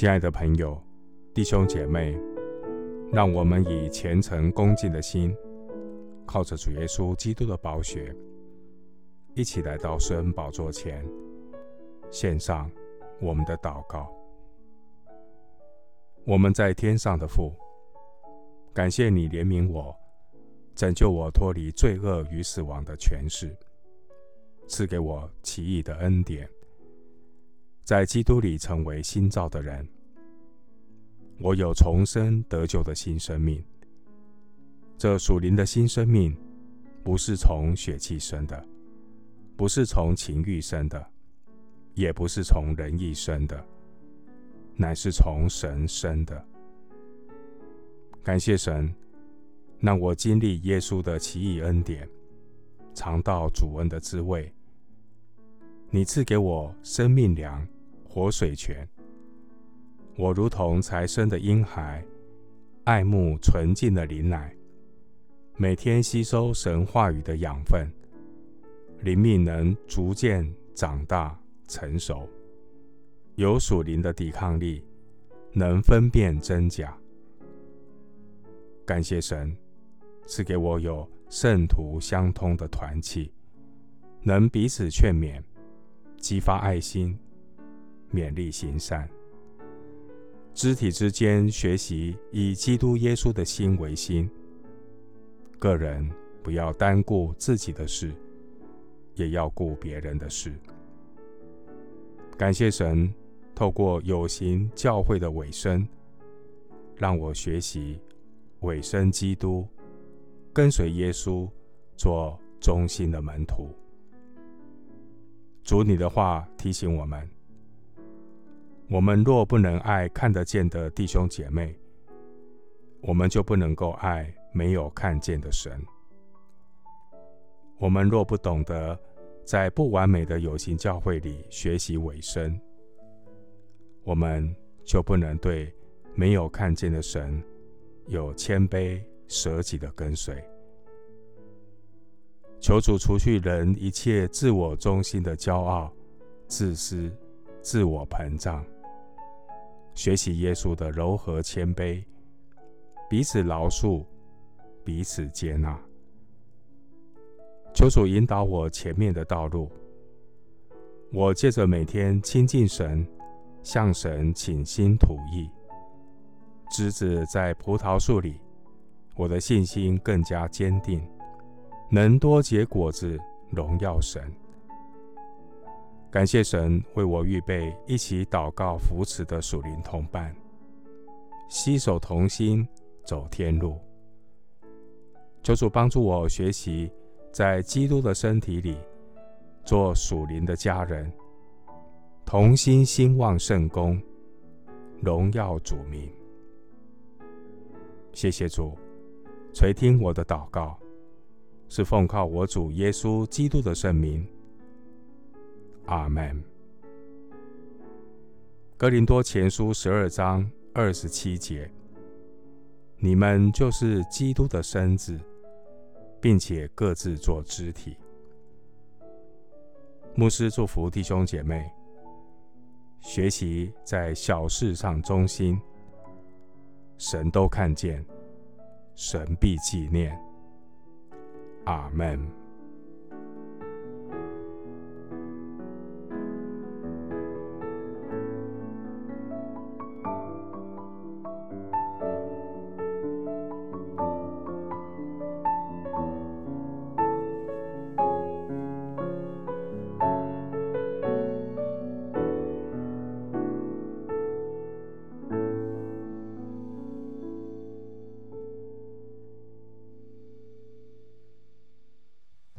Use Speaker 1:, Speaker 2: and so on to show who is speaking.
Speaker 1: 亲爱的朋友、弟兄姐妹，让我们以虔诚恭敬的心，靠着主耶稣基督的宝血，一起来到施恩宝座前，献上我们的祷告。我们在天上的父，感谢你怜悯我，拯救我脱离罪恶与死亡的权势，赐给我奇异的恩典。在基督里成为新造的人，我有重生得救的新生命。这属灵的新生命，不是从血气生的，不是从情欲生的，也不是从人意生的，乃是从神生的。感谢神，让我经历耶稣的奇异恩典，尝到主恩的滋味。你赐给我生命粮。活水泉，我如同才生的婴孩，爱慕纯净的灵奶，每天吸收神话语的养分，灵命能逐渐长大成熟，有属灵的抵抗力，能分辨真假。感谢神赐给我有圣徒相通的团契，能彼此劝勉，激发爱心。勉励行善，肢体之间学习以基督耶稣的心为心。个人不要单顾自己的事，也要顾别人的事。感谢神，透过有形教会的委身，让我学习委身基督，跟随耶稣，做忠心的门徒。主，你的话提醒我们。我们若不能爱看得见的弟兄姐妹，我们就不能够爱没有看见的神。我们若不懂得在不完美的有形教会里学习委身，我们就不能对没有看见的神有谦卑舍己的跟随。求主除去人一切自我中心的骄傲、自私、自我膨胀。学习耶稣的柔和谦卑，彼此饶恕，彼此接纳。求主引导我前面的道路。我借着每天亲近神，向神倾心吐意，枝子在葡萄树里，我的信心更加坚定，能多结果子，荣耀神。感谢神为我预备一起祷告扶持的属灵同伴，携手同心走天路。求主帮助我学习在基督的身体里做属灵的家人，同心兴旺圣工，荣耀主名。谢谢主垂听我的祷告，是奉靠我主耶稣基督的圣名。阿门。哥林多前书十二章二十七节：你们就是基督的身子，并且各自做肢体。牧师祝福弟兄姐妹，学习在小事上忠心，神都看见，神必纪念。阿门。